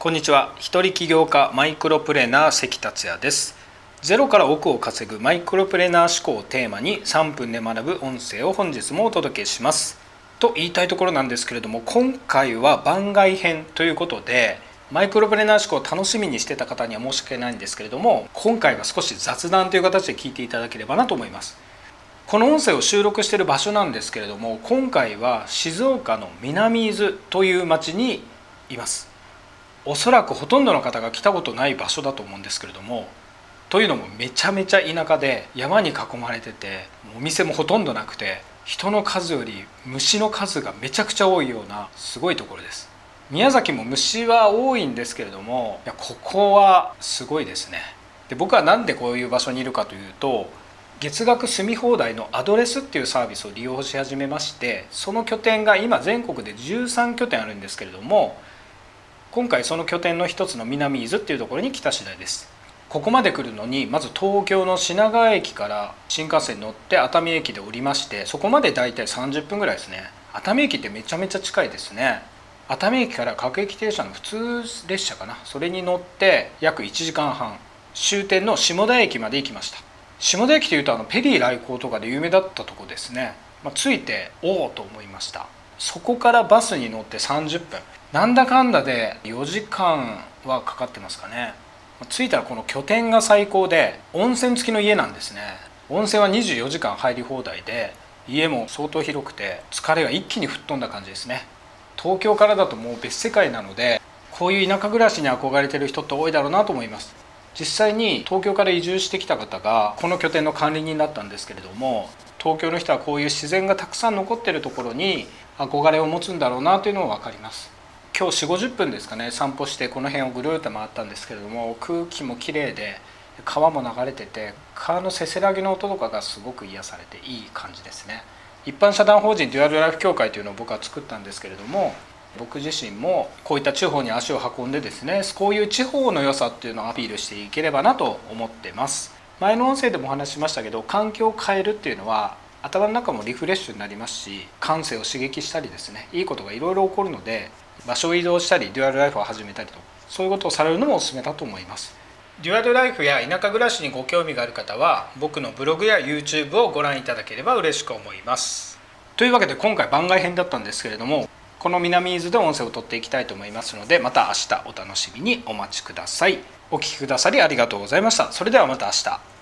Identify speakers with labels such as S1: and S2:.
S1: こんにちは。一人起業家マイクロプレーナー関達也です。ゼロから億を稼ぐマイクロプレーナー思考をテーマに3分で学ぶ音声を本日もお届けします。と言いたいところなんですけれども今回は番外編ということでマイクロプレーナー思考を楽しみにしてた方には申し訳ないんですけれども今回は少し雑談という形で聞いていただければなと思います。この音声を収録している場所なんですけれども今回は静岡の南伊豆という町にいます。おそらくほとんどの方が来たことない場所だと思うんですけれどもというのもめちゃめちゃ田舎で山に囲まれててお店もほとんどなくて人の数より虫の数がめちゃくちゃ多いようなすごいところです。宮崎も虫は多いんですけれどもいやここはすごいですね。で僕は何でこういう場所にいるかというと月額住み放題のアドレスっていうサービスを利用し始めましてその拠点が今全国で13拠点あるんですけれども今回その拠点の一つの南伊豆っていうところに来た次第です。ここまで来るのにまず東京の品川駅から新幹線に乗って熱海駅で降りましてそこまで大体30分ぐらいですね。熱海駅ってめちゃめちゃ近いですね。熱海駅から各駅停車の普通列車かな。それに乗って約1時間半。終点の下田駅まで行きました。下田駅というとあのペリー来航とかで有名だったとこですね、まあ、着いておおと思いました。そこからバスに乗って30分なんだかんだで4時間はかかってますかね。着いたらこの拠点が最高で温泉付きの家なんですね。温泉は24時間入り放題で家も相当広くて疲れが一気に吹っ飛んだ感じですね。東京からだともう別世界なのでこういう田舎暮らしに憧れてる人って多いだろうなと思います。実際に東京から移住してきた方がこの拠点の管理人だったんですけれども東京の人はこういう自然がたくさん残ってるところに憧れを持つんだろうなというのが分かります。今日4 5 0分ですかね散歩してこの辺をぐるっと回ったんですけれども空気もきれいで川も流れてて川のせせらぎの音とかがすごく癒されていい感じですね。一般社団法人デュアルライフ協会というのを僕は作ったんですけれども僕自身もこういった地方に足を運んでですねこういう地方の良さっていうのをアピールしていければなと思ってます。前の音声でもお話ししましたけど環境を変えるっていうのは頭の中もリフレッシュになりますし感性を刺激したりですねいいことがいろいろ起こるので場所を移動したりデュアルライフを始めたりとそういうことをされるのもおすすめだと思います。デュアルライフや田舎暮らしにご興味がある方は僕のブログや YouTube をご覧いただければ嬉しく思います。というわけで今回番外編だったんですけれどもこの南伊豆で音声を取っていきたいと思いますのでまた明日お楽しみにお待ちくださいお聴きくださりありがとうございました。それではまた明日。